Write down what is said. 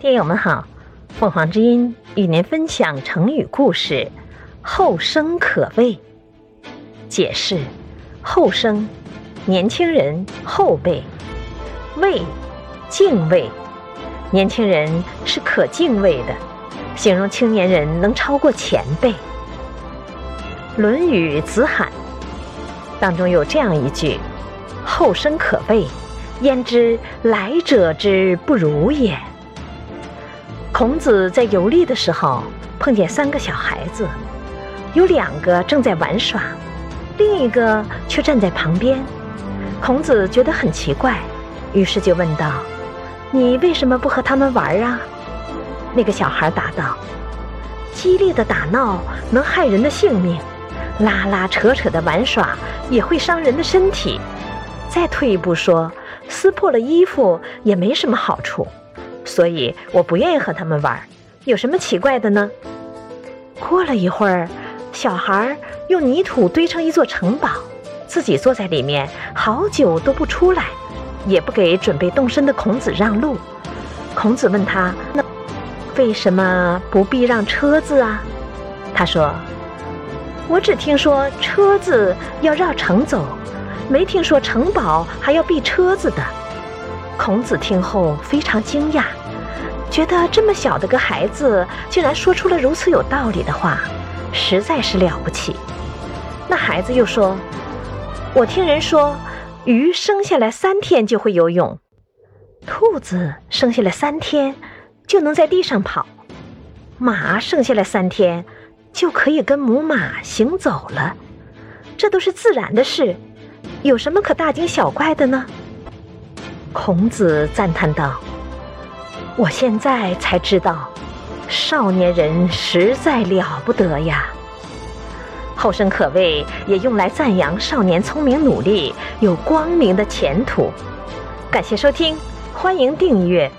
听友们好，凤凰之音与您分享成语故事“后生可畏”。解释：后生，年轻人、后辈；畏，敬畏，年轻人是可敬畏的，形容青年人能超过前辈。《论语·子罕》当中有这样一句：“后生可畏，焉知来者之不如也。”孔子在游历的时候，碰见三个小孩子，有两个正在玩耍，另一个却站在旁边。孔子觉得很奇怪，于是就问道：“你为什么不和他们玩啊？”那个小孩答道：“激烈的打闹能害人的性命，拉拉扯扯的玩耍也会伤人的身体。再退一步说，撕破了衣服也没什么好处。”所以我不愿意和他们玩，有什么奇怪的呢？过了一会儿，小孩用泥土堆成一座城堡，自己坐在里面，好久都不出来，也不给准备动身的孔子让路。孔子问他：“那为什么不避让车子啊？”他说：“我只听说车子要绕城走，没听说城堡还要避车子的。”孔子听后非常惊讶，觉得这么小的个孩子竟然说出了如此有道理的话，实在是了不起。那孩子又说：“我听人说，鱼生下来三天就会游泳，兔子生下来三天就能在地上跑，马生下来三天就可以跟母马行走了，这都是自然的事，有什么可大惊小怪的呢？”孔子赞叹道：“我现在才知道，少年人实在了不得呀。后生可畏，也用来赞扬少年聪明努力，有光明的前途。”感谢收听，欢迎订阅。